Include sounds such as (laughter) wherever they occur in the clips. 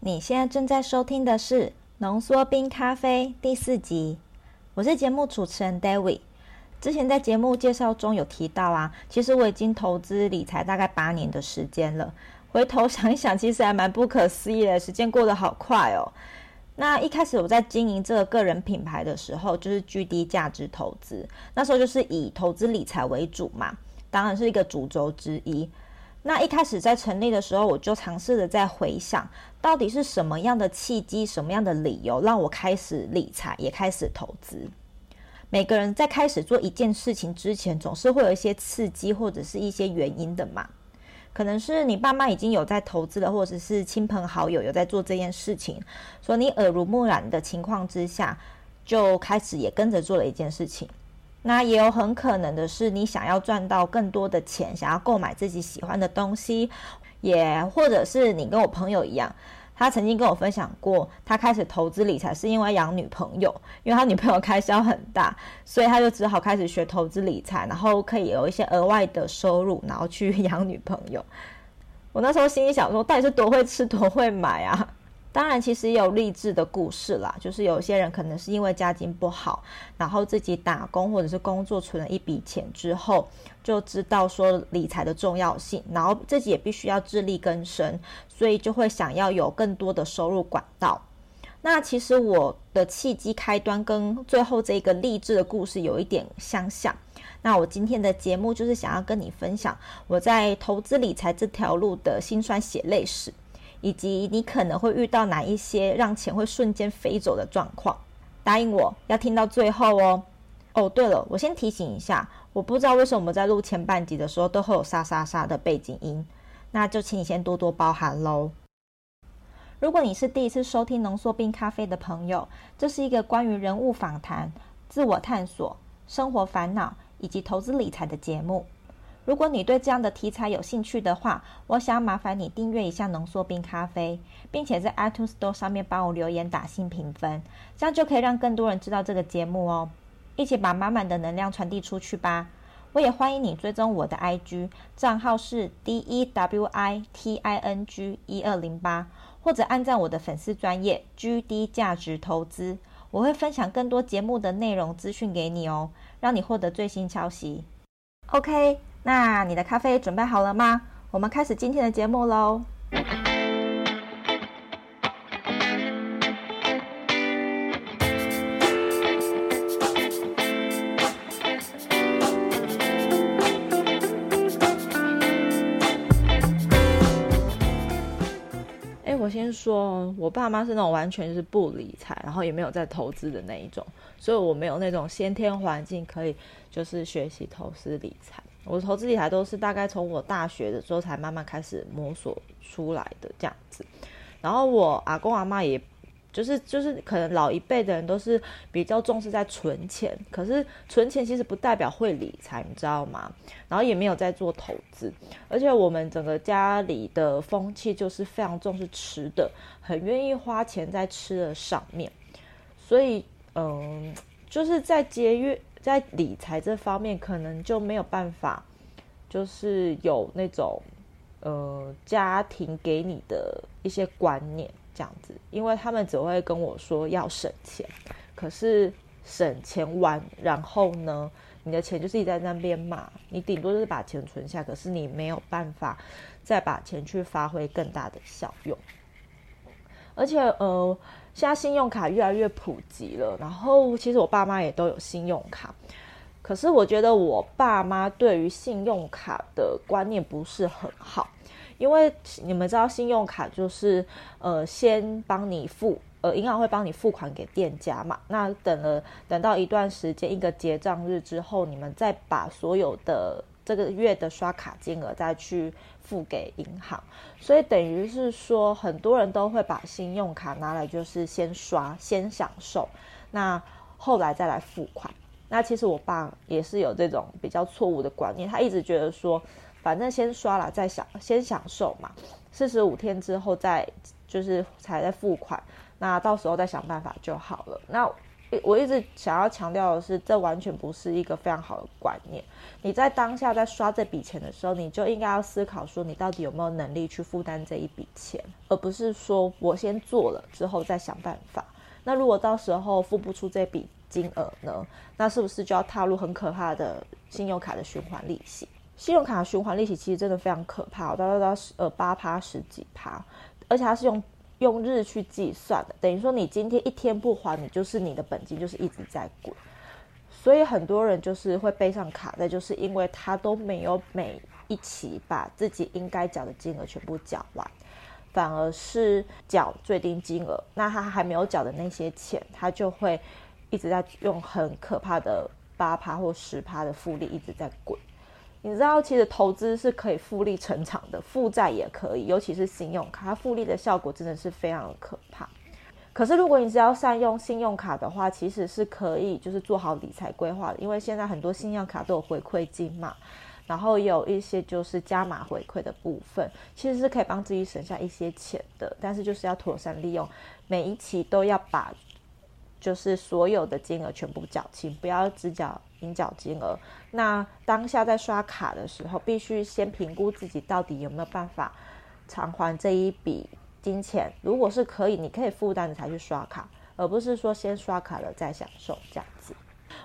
你现在正在收听的是《浓缩冰咖啡》第四集，我是节目主持人 David。之前在节目介绍中有提到啊，其实我已经投资理财大概八年的时间了。回头想一想，其实还蛮不可思议的，时间过得好快哦。那一开始我在经营这个个人品牌的时候，就是 GD 价值投资，那时候就是以投资理财为主嘛，当然是一个主轴之一。那一开始在成立的时候，我就尝试着在回想，到底是什么样的契机、什么样的理由，让我开始理财，也开始投资。每个人在开始做一件事情之前，总是会有一些刺激或者是一些原因的嘛。可能是你爸妈已经有在投资了，或者是亲朋好友有在做这件事情，所以你耳濡目染的情况之下，就开始也跟着做了一件事情。那也有很可能的是，你想要赚到更多的钱，想要购买自己喜欢的东西，也或者是你跟我朋友一样，他曾经跟我分享过，他开始投资理财是因为养女朋友，因为他女朋友开销很大，所以他就只好开始学投资理财，然后可以有一些额外的收入，然后去 (laughs) 养女朋友。我那时候心里想说，到底是多会吃多会买啊？当然，其实也有励志的故事啦，就是有些人可能是因为家境不好，然后自己打工或者是工作存了一笔钱之后，就知道说理财的重要性，然后自己也必须要自力更生，所以就会想要有更多的收入管道。那其实我的契机开端跟最后这个励志的故事有一点相像。那我今天的节目就是想要跟你分享我在投资理财这条路的辛酸血泪史。以及你可能会遇到哪一些让钱会瞬间飞走的状况？答应我要听到最后哦。哦，对了，我先提醒一下，我不知道为什么我们在录前半集的时候都会有沙沙沙的背景音，那就请你先多多包涵喽。如果你是第一次收听浓缩冰咖啡的朋友，这是一个关于人物访谈、自我探索、生活烦恼以及投资理财的节目。如果你对这样的题材有兴趣的话，我想麻烦你订阅一下浓缩冰咖啡，并且在 iTunes Store 上面帮我留言打新评分，这样就可以让更多人知道这个节目哦。一起把满满的能量传递出去吧！我也欢迎你追踪我的 IG 账号是 D E W I T I N G 一二零八，或者按赞我的粉丝专业 GD 价值投资，我会分享更多节目的内容资讯给你哦，让你获得最新消息。OK。那你的咖啡准备好了吗？我们开始今天的节目喽。哎，我先说，我爸妈是那种完全是不理财，然后也没有在投资的那一种，所以我没有那种先天环境可以就是学习投资理财。我投资理财都是大概从我大学的时候才慢慢开始摸索出来的这样子，然后我阿公阿妈也，就是就是可能老一辈的人都是比较重视在存钱，可是存钱其实不代表会理财，你知道吗？然后也没有在做投资，而且我们整个家里的风气就是非常重视吃的，很愿意花钱在吃的上面，所以嗯，就是在节约。在理财这方面，可能就没有办法，就是有那种，呃，家庭给你的一些观念这样子，因为他们只会跟我说要省钱，可是省钱完，然后呢，你的钱就是一在那边嘛，你顶多就是把钱存下，可是你没有办法再把钱去发挥更大的效用，而且，呃。现在信用卡越来越普及了，然后其实我爸妈也都有信用卡，可是我觉得我爸妈对于信用卡的观念不是很好，因为你们知道信用卡就是呃先帮你付，呃银行会帮你付款给店家嘛，那等了等到一段时间一个结账日之后，你们再把所有的这个月的刷卡金额再去付给银行，所以等于是说，很多人都会把信用卡拿来就是先刷，先享受，那后来再来付款。那其实我爸也是有这种比较错误的观念，他一直觉得说，反正先刷了再享，先享受嘛，四十五天之后再就是才再付款，那到时候再想办法就好了。那我一直想要强调的是，这完全不是一个非常好的观念。你在当下在刷这笔钱的时候，你就应该要思考说，你到底有没有能力去负担这一笔钱，而不是说我先做了之后再想办法。那如果到时候付不出这笔金额呢？那是不是就要踏入很可怕的信用卡的循环利息？信用卡循环利息其实真的非常可怕，大概到呃八趴十几趴，而且它是用。用日去计算的，等于说你今天一天不还，你就是你的本金就是一直在滚，所以很多人就是会背上卡债，就是因为他都没有每一期把自己应该缴的金额全部缴完，反而是缴最低金额，那他还没有缴的那些钱，他就会一直在用很可怕的八趴或十趴的复利一直在滚。你知道，其实投资是可以复利成长的，负债也可以，尤其是信用卡，它复利的效果真的是非常的可怕。可是，如果你只要善用信用卡的话，其实是可以就是做好理财规划的，因为现在很多信用卡都有回馈金嘛，然后有一些就是加码回馈的部分，其实是可以帮自己省下一些钱的。但是就是要妥善利用，每一期都要把就是所有的金额全部缴清，不要只缴。应缴金额，那当下在刷卡的时候，必须先评估自己到底有没有办法偿还这一笔金钱。如果是可以，你可以负担的才去刷卡，而不是说先刷卡了再享受这样子。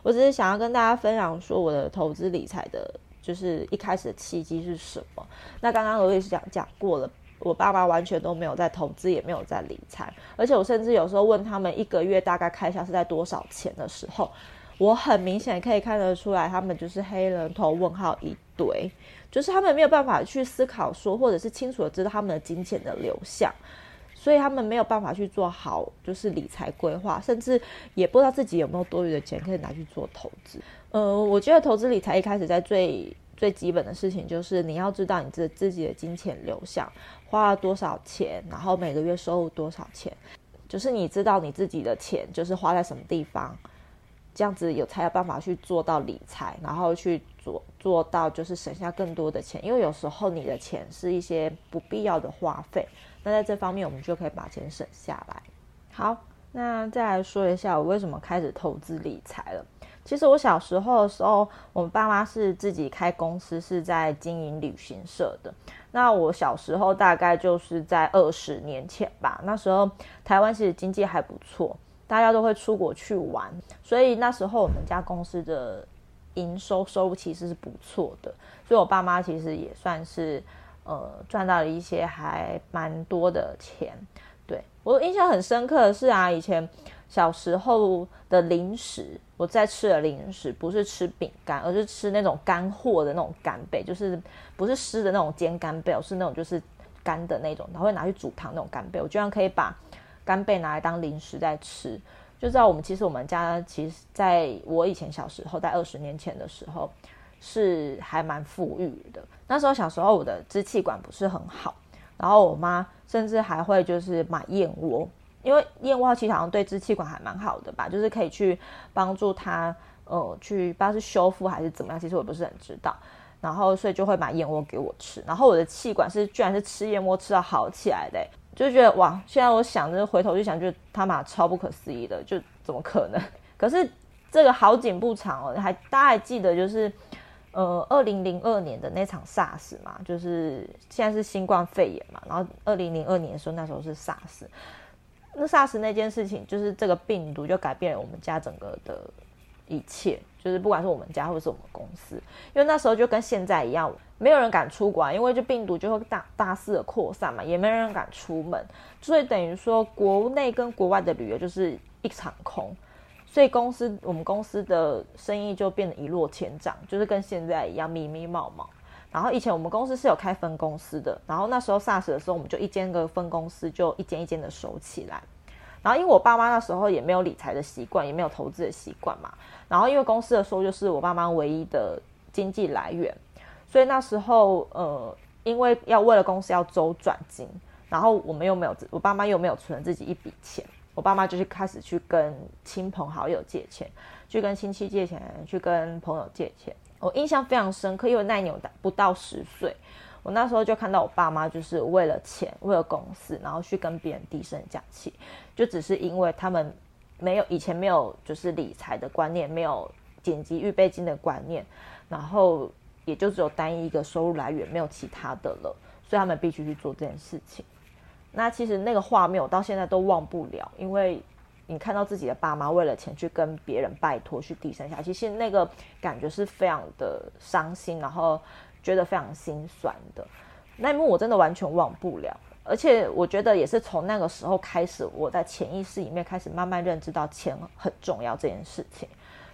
我只是想要跟大家分享说，我的投资理财的，就是一开始的契机是什么。那刚刚我也是讲讲过了，我爸爸完全都没有在投资，也没有在理财，而且我甚至有时候问他们一个月大概开销是在多少钱的时候。我很明显可以看得出来，他们就是黑人头问号一堆，就是他们没有办法去思考说，或者是清楚的知道他们的金钱的流向，所以他们没有办法去做好就是理财规划，甚至也不知道自己有没有多余的钱可以拿去做投资。呃，我觉得投资理财一开始在最最基本的事情就是你要知道你自自己的金钱流向，花了多少钱，然后每个月收入多少钱，就是你知道你自己的钱就是花在什么地方。这样子有才有办法去做到理财，然后去做做到就是省下更多的钱，因为有时候你的钱是一些不必要的花费，那在这方面我们就可以把钱省下来。好，那再来说一下我为什么开始投资理财了。其实我小时候的时候，我们爸妈是自己开公司，是在经营旅行社的。那我小时候大概就是在二十年前吧，那时候台湾其实经济还不错。大家都会出国去玩，所以那时候我们家公司的营收收入其实是不错的，所以我爸妈其实也算是呃赚到了一些还蛮多的钱。对，我印象很深刻的是啊，以前小时候的零食，我在吃的零食不是吃饼干，而是吃那种干货的那种干贝，就是不是湿的那种煎干贝，是那种就是干的那种，然后会拿去煮汤那种干贝，我居然可以把。干贝拿来当零食在吃，就知道我们其实我们家其实在我以前小时候，在二十年前的时候是还蛮富裕的。那时候小时候我的支气管不是很好，然后我妈甚至还会就是买燕窝，因为燕窝其实好像对支气管还蛮好的吧，就是可以去帮助它呃去不知道是修复还是怎么样，其实我不是很知道。然后所以就会买燕窝给我吃，然后我的气管是居然是吃燕窝吃到好起来的。就觉得哇，现在我想着回头就想，就他妈超不可思议的，就怎么可能？(laughs) 可是这个好景不长哦，还大家还记得就是，呃，二零零二年的那场 SARS 嘛，就是现在是新冠肺炎嘛，然后二零零二年的时候那时候是 SARS，那 SARS 那件事情就是这个病毒就改变了我们家整个的一切。就是不管是我们家或者是我们公司，因为那时候就跟现在一样，没有人敢出国，啊因为就病毒就会大大肆的扩散嘛，也没人敢出门，所以等于说国内跟国外的旅游就是一场空，所以公司我们公司的生意就变得一落千丈，就是跟现在一样密密茂茂。然后以前我们公司是有开分公司的，然后那时候 SARS 的时候，我们就一间个分公司就一间一间的收起来。然后因为我爸妈那时候也没有理财的习惯，也没有投资的习惯嘛。然后因为公司的收入就是我爸妈唯一的经济来源，所以那时候呃，因为要为了公司要周转金，然后我们又没有，我爸妈又没有存自己一笔钱，我爸妈就是开始去跟亲朋好友借钱，去跟亲戚借钱，去跟朋友借钱。我印象非常深刻，因为那年我不到十岁。我那时候就看到我爸妈就是为了钱，为了公司，然后去跟别人低声下气，就只是因为他们没有以前没有就是理财的观念，没有紧急预备金的观念，然后也就只有单一一个收入来源，没有其他的了，所以他们必须去做这件事情。那其实那个画面我到现在都忘不了，因为你看到自己的爸妈为了钱去跟别人拜托去低声下气，其实那个感觉是非常的伤心，然后觉得非常心酸的。那一幕我真的完全忘不了。而且我觉得也是从那个时候开始，我在潜意识里面开始慢慢认知到钱很重要这件事情。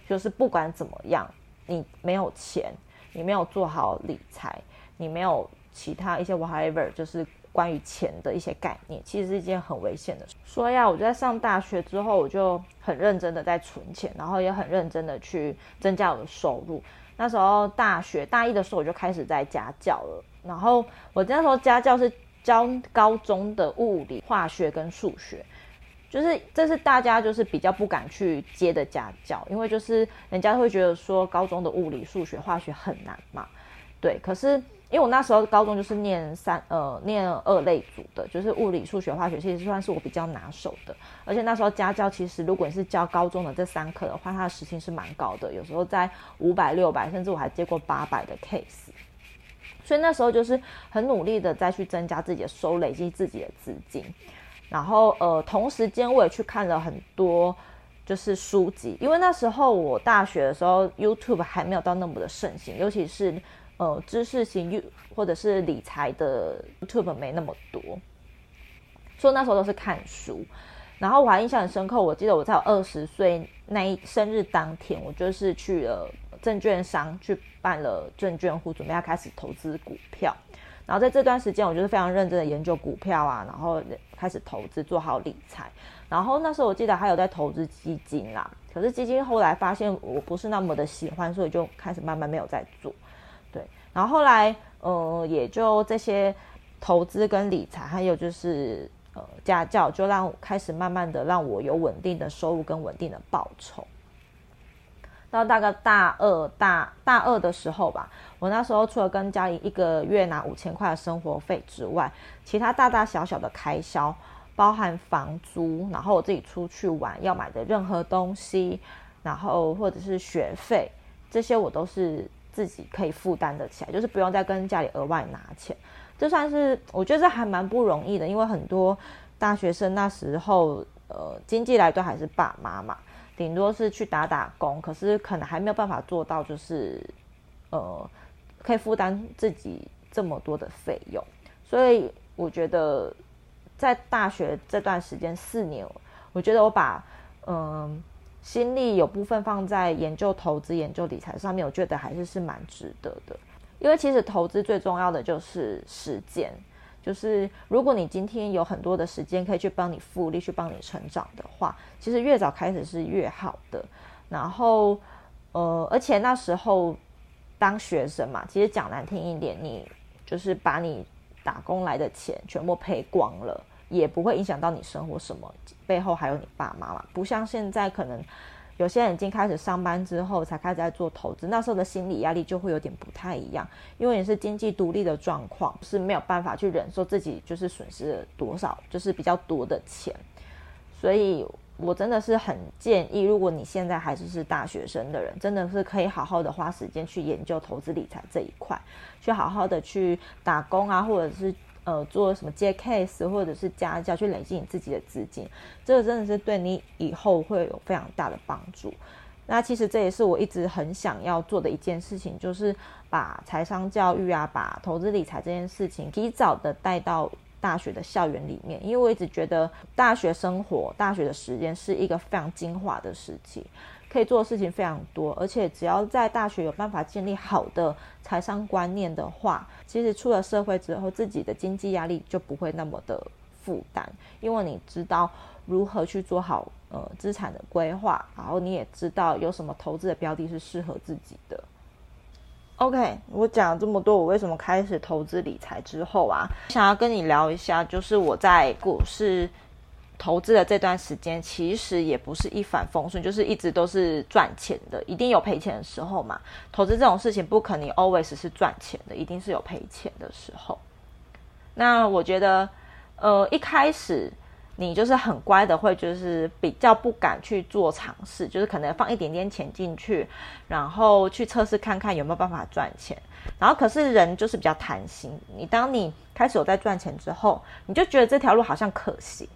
就是不管怎么样，你没有钱，你没有做好理财，你没有其他一些 whatever，就是关于钱的一些概念，其实是一件很危险的事。所以啊，我在上大学之后，我就很认真的在存钱，然后也很认真的去增加我的收入。那时候大学大一的时候，我就开始在家教了。然后我那时候家教是。教高中的物理、化学跟数学，就是这是大家就是比较不敢去接的家教，因为就是人家会觉得说高中的物理、数学、化学很难嘛。对，可是因为我那时候高中就是念三呃念二类组的，就是物理、数学、化学，其实算是我比较拿手的。而且那时候家教其实如果你是教高中的这三科的话，它的时薪是蛮高的，有时候在五百、六百，甚至我还接过八百的 case。所以那时候就是很努力的再去增加自己的收，累积自己的资金，然后呃，同时间我也去看了很多就是书籍，因为那时候我大学的时候 YouTube 还没有到那么的盛行，尤其是呃知识型 You 或者是理财的 YouTube 没那么多，所以那时候都是看书。然后我还印象很深刻，我记得我在我二十岁那一生日当天，我就是去了。证券商去办了证券户，准备要开始投资股票。然后在这段时间，我就是非常认真的研究股票啊，然后开始投资，做好理财。然后那时候我记得还有在投资基金啦，可是基金后来发现我不是那么的喜欢，所以就开始慢慢没有在做。对，然后后来呃，也就这些投资跟理财，还有就是呃家教，就让开始慢慢的让我有稳定的收入跟稳定的报酬。到大概大二大大二的时候吧，我那时候除了跟家里一个月拿五千块的生活费之外，其他大大小小的开销，包含房租，然后我自己出去玩要买的任何东西，然后或者是学费，这些我都是自己可以负担得起来，就是不用再跟家里额外拿钱。这算是我觉得这还蛮不容易的，因为很多大学生那时候呃经济来都还是爸妈嘛。顶多是去打打工，可是可能还没有办法做到，就是，呃，可以负担自己这么多的费用。所以我觉得，在大学这段时间四年，我觉得我把嗯、心力有部分放在研究投资、研究理财上面，我觉得还是是蛮值得的。因为其实投资最重要的就是时间。就是如果你今天有很多的时间可以去帮你复利、去帮你成长的话，其实越早开始是越好的。然后，呃，而且那时候当学生嘛，其实讲难听一点，你就是把你打工来的钱全部赔光了，也不会影响到你生活什么。背后还有你爸妈嘛，不像现在可能。有些人已经开始上班之后才开始在做投资，那时候的心理压力就会有点不太一样，因为你是经济独立的状况，是没有办法去忍受自己就是损失了多少，就是比较多的钱。所以我真的是很建议，如果你现在还是是大学生的人，真的是可以好好的花时间去研究投资理财这一块，去好好的去打工啊，或者是。呃，做什么接 case 或者是家教，去累积你自己的资金，这个真的是对你以后会有非常大的帮助。那其实这也是我一直很想要做的一件事情，就是把财商教育啊，把投资理财这件事情提早的带到大学的校园里面，因为我一直觉得大学生活、大学的时间是一个非常精华的时期。可以做的事情非常多，而且只要在大学有办法建立好的财商观念的话，其实出了社会之后，自己的经济压力就不会那么的负担，因为你知道如何去做好呃资产的规划，然后你也知道有什么投资的标的是适合自己的。OK，我讲了这么多，我为什么开始投资理财之后啊，想要跟你聊一下，就是我在股市。投资的这段时间其实也不是一帆风顺，就是一直都是赚钱的，一定有赔钱的时候嘛。投资这种事情不可能 always 是赚钱的，一定是有赔钱的时候。那我觉得，呃，一开始你就是很乖的，会就是比较不敢去做尝试，就是可能放一点点钱进去，然后去测试看看有没有办法赚钱。然后可是人就是比较贪心，你当你开始有在赚钱之后，你就觉得这条路好像可行，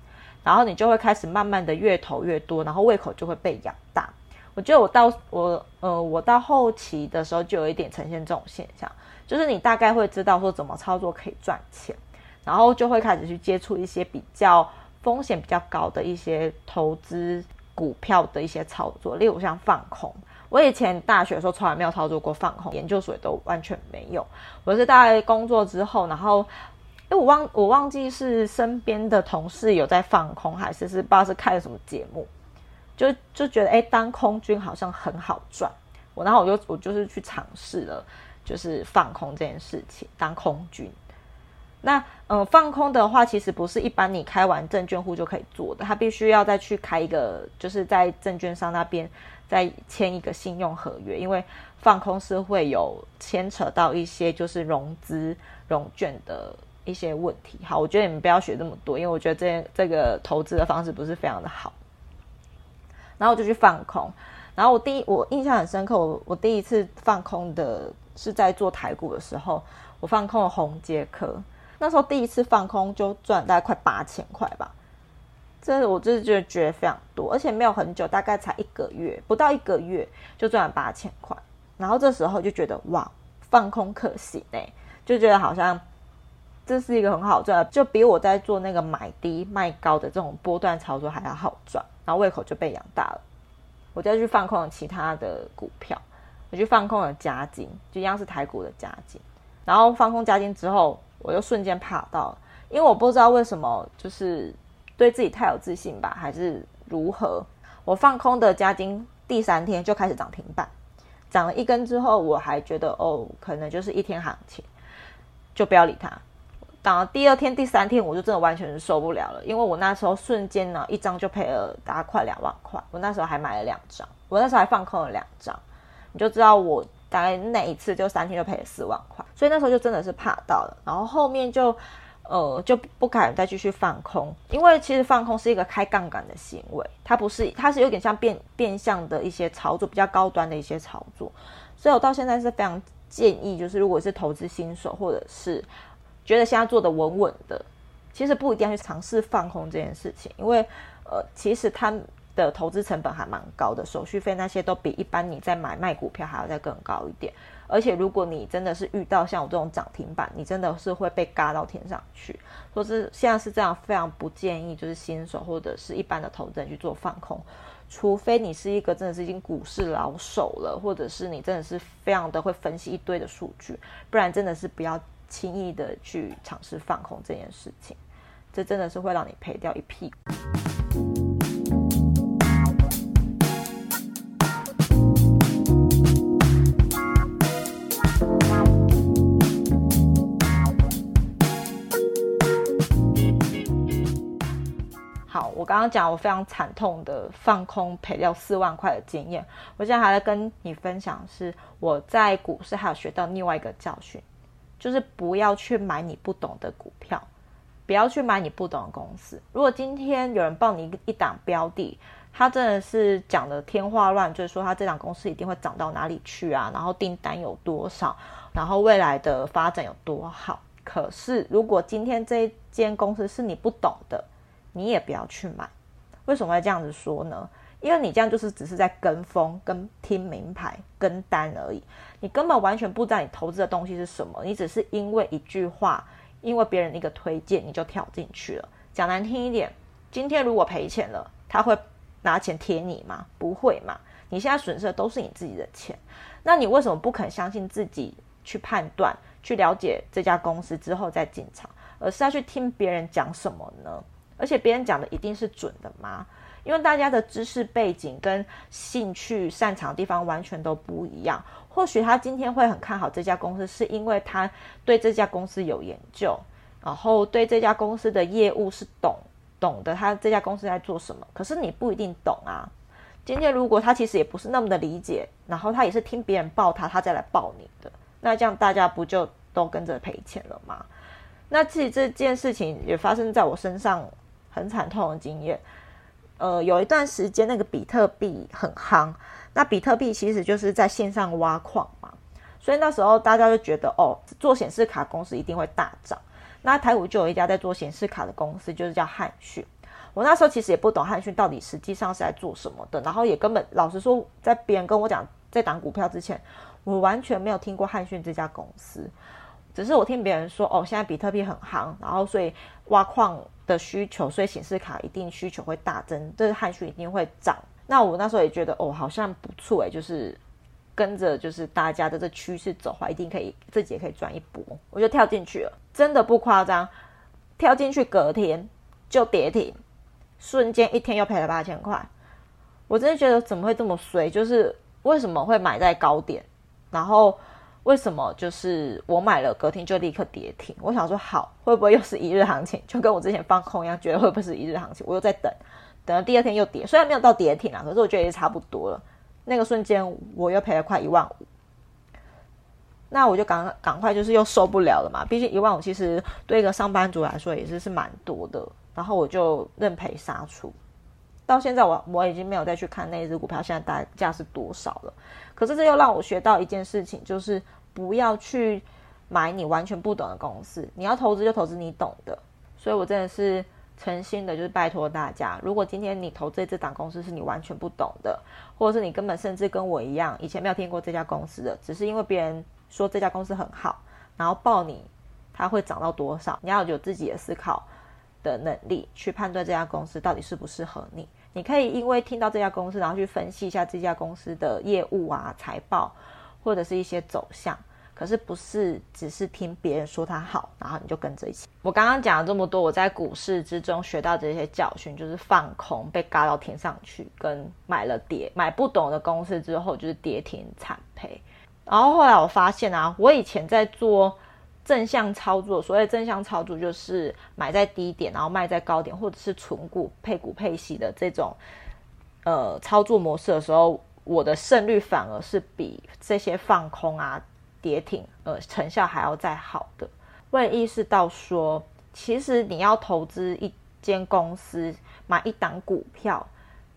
然后你就会开始慢慢的越投越多，然后胃口就会被养大。我觉得我到我呃我到后期的时候就有一点呈现这种现象，就是你大概会知道说怎么操作可以赚钱，然后就会开始去接触一些比较。风险比较高的一些投资股票的一些操作，例如像放空。我以前大学的时候从来没有操作过放空，研究所也都完全没有。我是大概工作之后，然后，哎，我忘我忘记是身边的同事有在放空，还是是不知道是看了什么节目，就就觉得哎，当空军好像很好赚。我然后我就我就是去尝试了，就是放空这件事情，当空军。那嗯、呃，放空的话，其实不是一般你开完证券户就可以做的，他必须要再去开一个，就是在证券商那边再签一个信用合约，因为放空是会有牵扯到一些就是融资融券的一些问题。好，我觉得你们不要学这么多，因为我觉得这这个投资的方式不是非常的好。然后我就去放空，然后我第一我印象很深刻，我我第一次放空的是在做台股的时候，我放空了红捷科。那时候第一次放空就赚大概快八千块吧，这我就是觉得非常多，而且没有很久，大概才一个月，不到一个月就赚了八千块。然后这时候就觉得哇，放空可行呢，就觉得好像这是一个很好赚，就比我在做那个买低卖高的这种波段操作还要好赚。然后胃口就被养大了，我再去放空其他的股票，我去放空了嘉金，就一样是台股的嘉金。然后放空嘉金之后。我又瞬间怕到了，因为我不知道为什么，就是对自己太有自信吧，还是如何？我放空的嘉金第三天就开始涨停板，涨了一根之后，我还觉得哦，可能就是一天行情，就不要理它。涨了第二天、第三天，我就真的完全是受不了了，因为我那时候瞬间呢，一张就赔了大概快两万块。我那时候还买了两张，我那时候还放空了两张，你就知道我。大概那一次就三天就赔了四万块，所以那时候就真的是怕到了，然后后面就，呃，就不敢再继续放空，因为其实放空是一个开杠杆的行为，它不是，它是有点像变变相的一些操作，比较高端的一些操作，所以我到现在是非常建议，就是如果是投资新手或者是觉得现在做的稳稳的，其实不一定要去尝试放空这件事情，因为呃，其实它。的投资成本还蛮高的，手续费那些都比一般你在买卖股票还要再更高一点。而且如果你真的是遇到像我这种涨停板，你真的是会被嘎到天上去。说是现在是这样，非常不建议就是新手或者是一般的投资人去做放空，除非你是一个真的是已经股市老手了，或者是你真的是非常的会分析一堆的数据，不然真的是不要轻易的去尝试放空这件事情，这真的是会让你赔掉一屁股。我刚刚讲我非常惨痛的放空赔掉四万块的经验，我现在还在跟你分享，是我在股市还有学到另外一个教训，就是不要去买你不懂的股票，不要去买你不懂的公司。如果今天有人报你一档标的，他真的是讲的天花乱坠，就是说他这档公司一定会涨到哪里去啊，然后订单有多少，然后未来的发展有多好。可是如果今天这一间公司是你不懂的，你也不要去买，为什么会这样子说呢？因为你这样就是只是在跟风、跟听名牌、跟单而已，你根本完全不知道你投资的东西是什么，你只是因为一句话，因为别人一个推荐，你就跳进去了。讲难听一点，今天如果赔钱了，他会拿钱贴你吗？不会嘛。你现在损失的都是你自己的钱，那你为什么不肯相信自己去判断、去了解这家公司之后再进场，而是要去听别人讲什么呢？而且别人讲的一定是准的吗？因为大家的知识背景跟兴趣擅长的地方完全都不一样。或许他今天会很看好这家公司，是因为他对这家公司有研究，然后对这家公司的业务是懂懂的。他这家公司在做什么？可是你不一定懂啊。今天如果他其实也不是那么的理解，然后他也是听别人报他，他再来报你的，那这样大家不就都跟着赔钱了吗？那其实这件事情也发生在我身上。很惨痛的经验。呃，有一段时间那个比特币很夯，那比特币其实就是在线上挖矿嘛，所以那时候大家就觉得哦，做显示卡公司一定会大涨。那台股就有一家在做显示卡的公司，就是叫汉讯。我那时候其实也不懂汉讯到底实际上是在做什么的，然后也根本老实说，在别人跟我讲在档股票之前，我完全没有听过汉讯这家公司。只是我听别人说，哦，现在比特币很夯，然后所以挖矿的需求，所以显示卡一定需求会大增，这、就是汉讯一定会涨。那我那时候也觉得，哦，好像不错诶，就是跟着就是大家的这趋势走话，一定可以自己也可以赚一波，我就跳进去了，真的不夸张，跳进去隔天就跌停。瞬间一天又赔了八千块，我真的觉得怎么会这么衰？就是为什么会买在高点，然后为什么就是我买了隔天就立刻跌停？我想说好，会不会又是一日行情？就跟我之前放空一样，觉得会不会是一日行情？我又在等，等了第二天又跌，虽然没有到跌停啊，可是我觉得也差不多了。那个瞬间我又赔了快一万五，那我就赶赶快就是又受不了了嘛。毕竟一万五其实对一个上班族来说也是是蛮多的。然后我就认赔杀出，到现在我我已经没有再去看那一只股票现在大价是多少了。可是这又让我学到一件事情，就是不要去买你完全不懂的公司，你要投资就投资你懂的。所以我真的是诚心的，就是拜托大家，如果今天你投这这档公司是你完全不懂的，或者是你根本甚至跟我一样以前没有听过这家公司的，只是因为别人说这家公司很好，然后报你它会涨到多少，你要有自己的思考。的能力去判断这家公司到底适不适合你。你可以因为听到这家公司，然后去分析一下这家公司的业务啊、财报，或者是一些走向。可是不是只是听别人说它好，然后你就跟着一起。我刚刚讲了这么多，我在股市之中学到这些教训，就是放空被嘎到天上去，跟买了跌买不懂的公司之后就是跌停惨赔。然后后来我发现啊，我以前在做。正向操作，所谓正向操作就是买在低点，然后卖在高点，或者是存股配股配息的这种呃操作模式的时候，我的胜率反而是比这些放空啊、跌停呃成效还要再好的。我也意识到说，其实你要投资一间公司，买一档股票，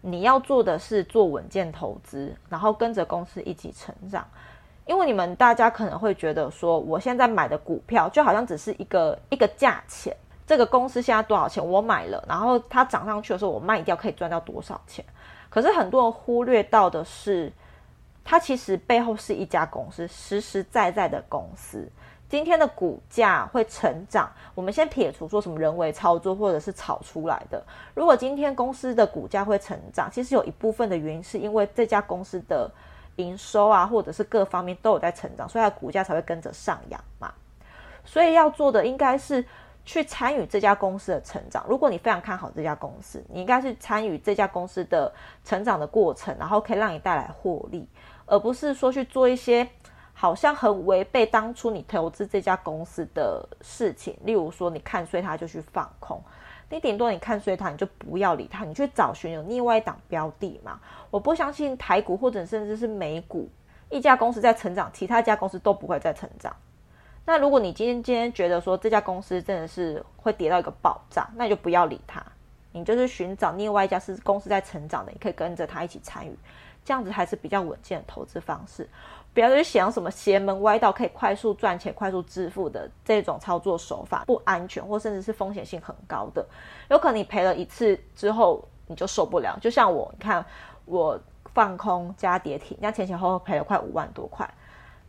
你要做的是做稳健投资，然后跟着公司一起成长。因为你们大家可能会觉得说，我现在买的股票就好像只是一个一个价钱，这个公司现在多少钱我买了，然后它涨上去的时候我卖掉可以赚到多少钱。可是很多人忽略到的是，它其实背后是一家公司，实实在在的公司。今天的股价会成长，我们先撇除说什么人为操作或者是炒出来的。如果今天公司的股价会成长，其实有一部分的原因是因为这家公司的。营收啊，或者是各方面都有在成长，所以它的股价才会跟着上扬嘛。所以要做的应该是去参与这家公司的成长。如果你非常看好这家公司，你应该是参与这家公司的成长的过程，然后可以让你带来获利，而不是说去做一些好像很违背当初你投资这家公司的事情。例如说，你看衰它就去放空。你顶多你看衰它，你就不要理它，你去找寻有另外一档标的嘛。我不相信台股或者甚至是美股，一家公司在成长，其他家公司都不会再成长。那如果你今天今天觉得说这家公司真的是会跌到一个爆炸，那你就不要理它，你就是寻找另外一家是公司在成长的，你可以跟着它一起参与，这样子还是比较稳健的投资方式。不要去想什么邪门歪道可以快速赚钱、快速致富的这种操作手法，不安全或甚至是风险性很高的。有可能你赔了一次之后你就受不了。就像我，你看我放空加跌停，那前前后后赔了快五万多块。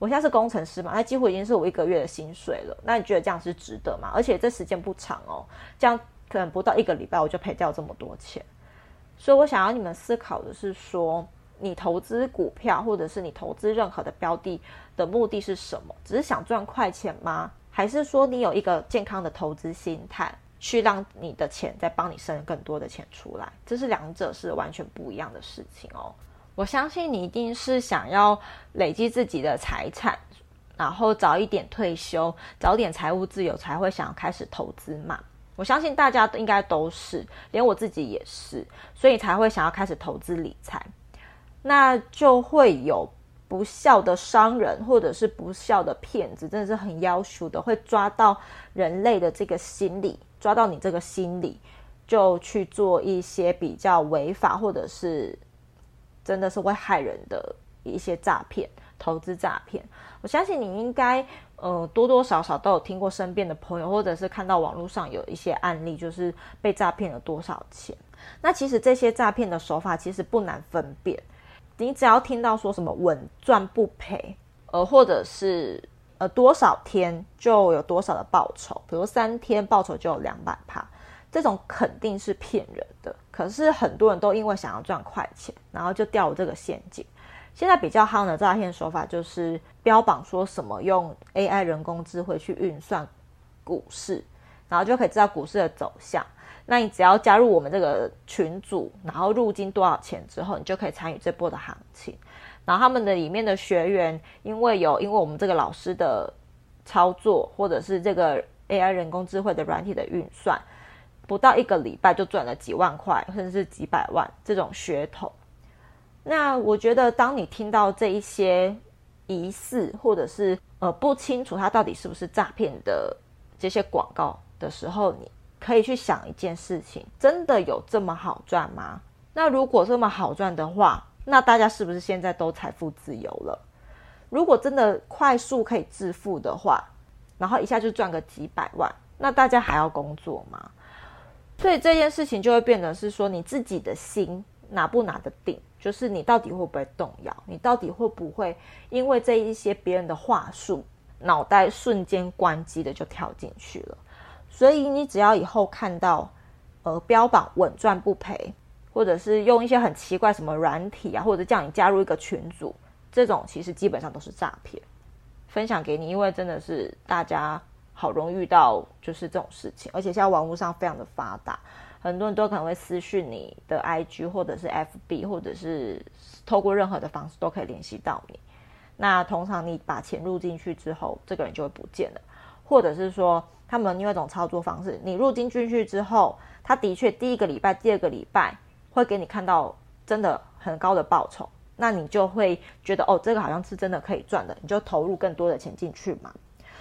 我现在是工程师嘛，那几乎已经是我一个月的薪水了。那你觉得这样是值得吗？而且这时间不长哦，这样可能不到一个礼拜我就赔掉这么多钱。所以我想要你们思考的是说。你投资股票，或者是你投资任何的标的的目的是什么？只是想赚快钱吗？还是说你有一个健康的投资心态，去让你的钱再帮你生更多的钱出来？这是两者是完全不一样的事情哦。我相信你一定是想要累积自己的财产，然后早一点退休，早点财务自由，才会想要开始投资嘛。我相信大家应该都是，连我自己也是，所以才会想要开始投资理财。那就会有不孝的商人，或者是不孝的骗子，真的是很夭寿的，会抓到人类的这个心理，抓到你这个心理，就去做一些比较违法或者是真的是会害人的一些诈骗、投资诈骗。我相信你应该呃多多少少都有听过身边的朋友，或者是看到网络上有一些案例，就是被诈骗了多少钱。那其实这些诈骗的手法其实不难分辨，你只要听到说什么稳赚不赔，呃，或者是呃多少天就有多少的报酬，比如三天报酬就有两百趴。这种肯定是骗人的，可是很多人都因为想要赚快钱，然后就掉入这个陷阱。现在比较夯的诈骗手法就是标榜说什么用 AI 人工智慧去运算股市，然后就可以知道股市的走向。那你只要加入我们这个群组，然后入金多少钱之后，你就可以参与这波的行情。然后他们的里面的学员，因为有因为我们这个老师的操作，或者是这个 AI 人工智慧的软体的运算。不到一个礼拜就赚了几万块，甚至是几百万这种噱头。那我觉得，当你听到这一些疑似或者是呃不清楚它到底是不是诈骗的这些广告的时候，你可以去想一件事情：真的有这么好赚吗？那如果这么好赚的话，那大家是不是现在都财富自由了？如果真的快速可以致富的话，然后一下就赚个几百万，那大家还要工作吗？所以这件事情就会变成是说，你自己的心拿不拿得定，就是你到底会不会动摇，你到底会不会因为这一些别人的话术，脑袋瞬间关机的就跳进去了。所以你只要以后看到，呃，标榜稳赚不赔，或者是用一些很奇怪什么软体啊，或者叫你加入一个群组，这种其实基本上都是诈骗。分享给你，因为真的是大家。好容易遇到就是这种事情，而且现在网络上非常的发达，很多人都可能会私讯你的 IG 或者是 FB，或者是透过任何的方式都可以联系到你。那通常你把钱入进去之后，这个人就会不见了，或者是说他们另外一种操作方式，你入金进去之后，他的确第一个礼拜、第二个礼拜会给你看到真的很高的报酬，那你就会觉得哦，这个好像是真的可以赚的，你就投入更多的钱进去嘛。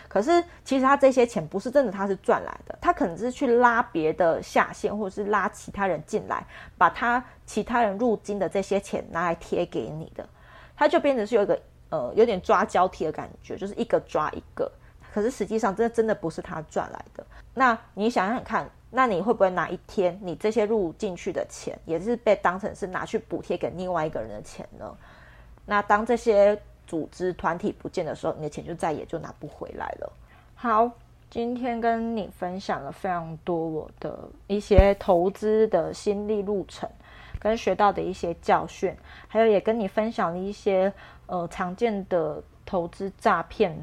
可是，其实他这些钱不是真的，他是赚来的。他可能是去拉别的下线，或者是拉其他人进来，把他其他人入金的这些钱拿来贴给你的。他就变成是有一个呃，有点抓交替的感觉，就是一个抓一个。可是实际上，这真的不是他赚来的。那你想想看，那你会不会哪一天，你这些入进去的钱，也是被当成是拿去补贴给另外一个人的钱呢？那当这些。组织团体不见的时候，你的钱就再也就拿不回来了。好，今天跟你分享了非常多我的一些投资的心历路程，跟学到的一些教训，还有也跟你分享了一些呃常见的投资诈骗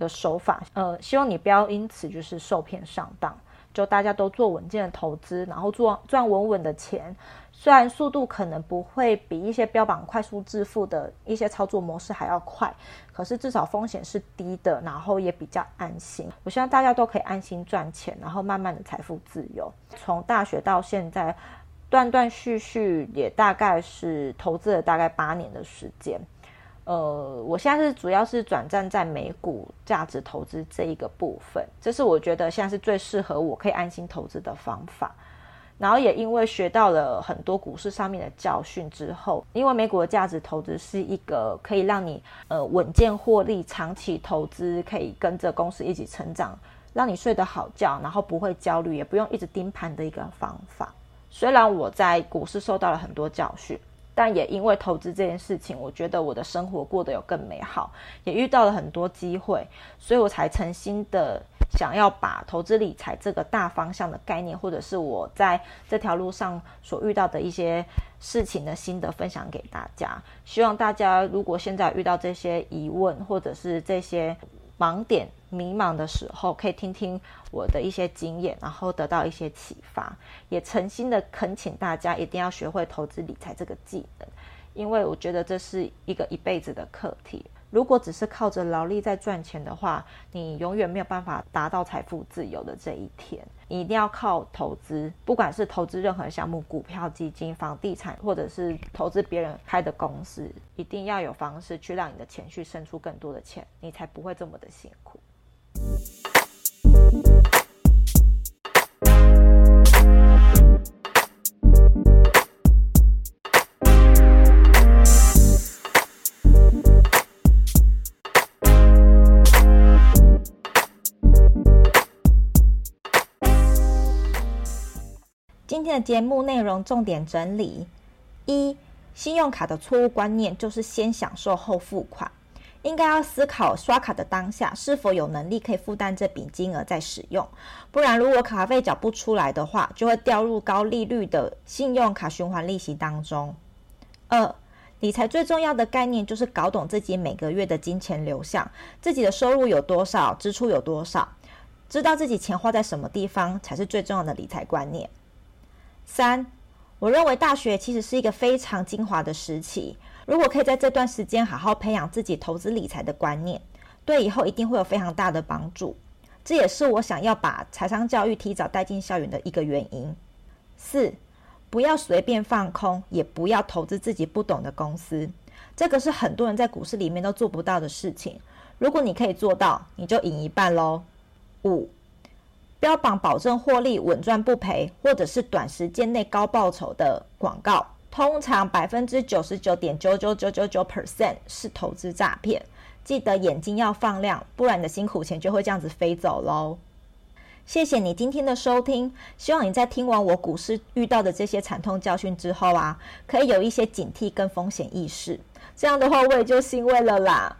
的手法。呃，希望你不要因此就是受骗上当，就大家都做稳健的投资，然后做赚稳稳的钱。虽然速度可能不会比一些标榜快速致富的一些操作模式还要快，可是至少风险是低的，然后也比较安心。我希望大家都可以安心赚钱，然后慢慢的财富自由。从大学到现在，断断续续也大概是投资了大概八年的时间。呃，我现在是主要是转战在美股价值投资这一个部分，这是我觉得现在是最适合我可以安心投资的方法。然后也因为学到了很多股市上面的教训之后，因为美股的价值投资是一个可以让你呃稳健获利、长期投资，可以跟着公司一起成长，让你睡得好觉，然后不会焦虑，也不用一直盯盘的一个方法。虽然我在股市受到了很多教训。但也因为投资这件事情，我觉得我的生活过得有更美好，也遇到了很多机会，所以我才诚心的想要把投资理财这个大方向的概念，或者是我在这条路上所遇到的一些事情的心得分享给大家。希望大家如果现在遇到这些疑问，或者是这些盲点，迷茫的时候，可以听听我的一些经验，然后得到一些启发。也诚心的恳请大家一定要学会投资理财这个技能，因为我觉得这是一个一辈子的课题。如果只是靠着劳力在赚钱的话，你永远没有办法达到财富自由的这一天。你一定要靠投资，不管是投资任何项目，股票、基金、房地产，或者是投资别人开的公司，一定要有方式去让你的钱去生出更多的钱，你才不会这么的辛苦。天的节目内容重点整理：一、信用卡的错误观念就是先享受后付款，应该要思考刷卡的当下是否有能力可以负担这笔金额再使用，不然如果卡费缴不出来的话，就会掉入高利率的信用卡循环利息当中。二、理财最重要的概念就是搞懂自己每个月的金钱流向，自己的收入有多少，支出有多少。知道自己钱花在什么地方才是最重要的理财观念。三，我认为大学其实是一个非常精华的时期，如果可以在这段时间好好培养自己投资理财的观念，对以后一定会有非常大的帮助。这也是我想要把财商教育提早带进校园的一个原因。四，不要随便放空，也不要投资自己不懂的公司，这个是很多人在股市里面都做不到的事情。如果你可以做到，你就赢一半喽。五，标榜保证获利、稳赚不赔，或者是短时间内高报酬的广告，通常百分之九十九点九九九九九 percent 是投资诈骗。记得眼睛要放亮，不然你的辛苦钱就会这样子飞走喽。谢谢你今天的收听，希望你在听完我股市遇到的这些惨痛教训之后啊，可以有一些警惕跟风险意识。这样的话，我也就欣慰了啦。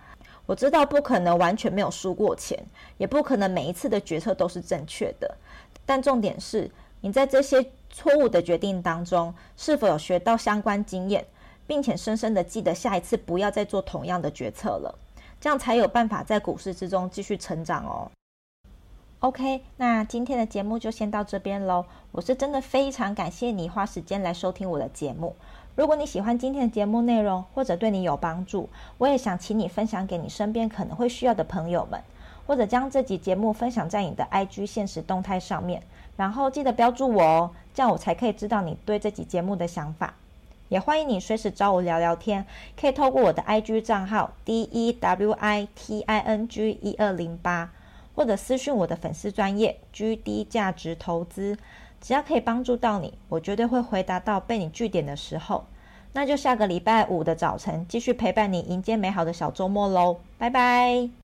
我知道不可能完全没有输过钱，也不可能每一次的决策都是正确的。但重点是，你在这些错误的决定当中，是否有学到相关经验，并且深深的记得下一次不要再做同样的决策了，这样才有办法在股市之中继续成长哦。OK，那今天的节目就先到这边喽。我是真的非常感谢你花时间来收听我的节目。如果你喜欢今天的节目内容，或者对你有帮助，我也想请你分享给你身边可能会需要的朋友们，或者将这集节目分享在你的 IG 现实动态上面，然后记得标注我哦，这样我才可以知道你对这集节目的想法。也欢迎你随时找我聊聊天，可以透过我的 IG 账号 D E W I T I N G 一二零八，或者私讯我的粉丝专业 GD 价值投资。只要可以帮助到你，我绝对会回答到被你据点的时候。那就下个礼拜五的早晨继续陪伴你迎接美好的小周末喽，拜拜。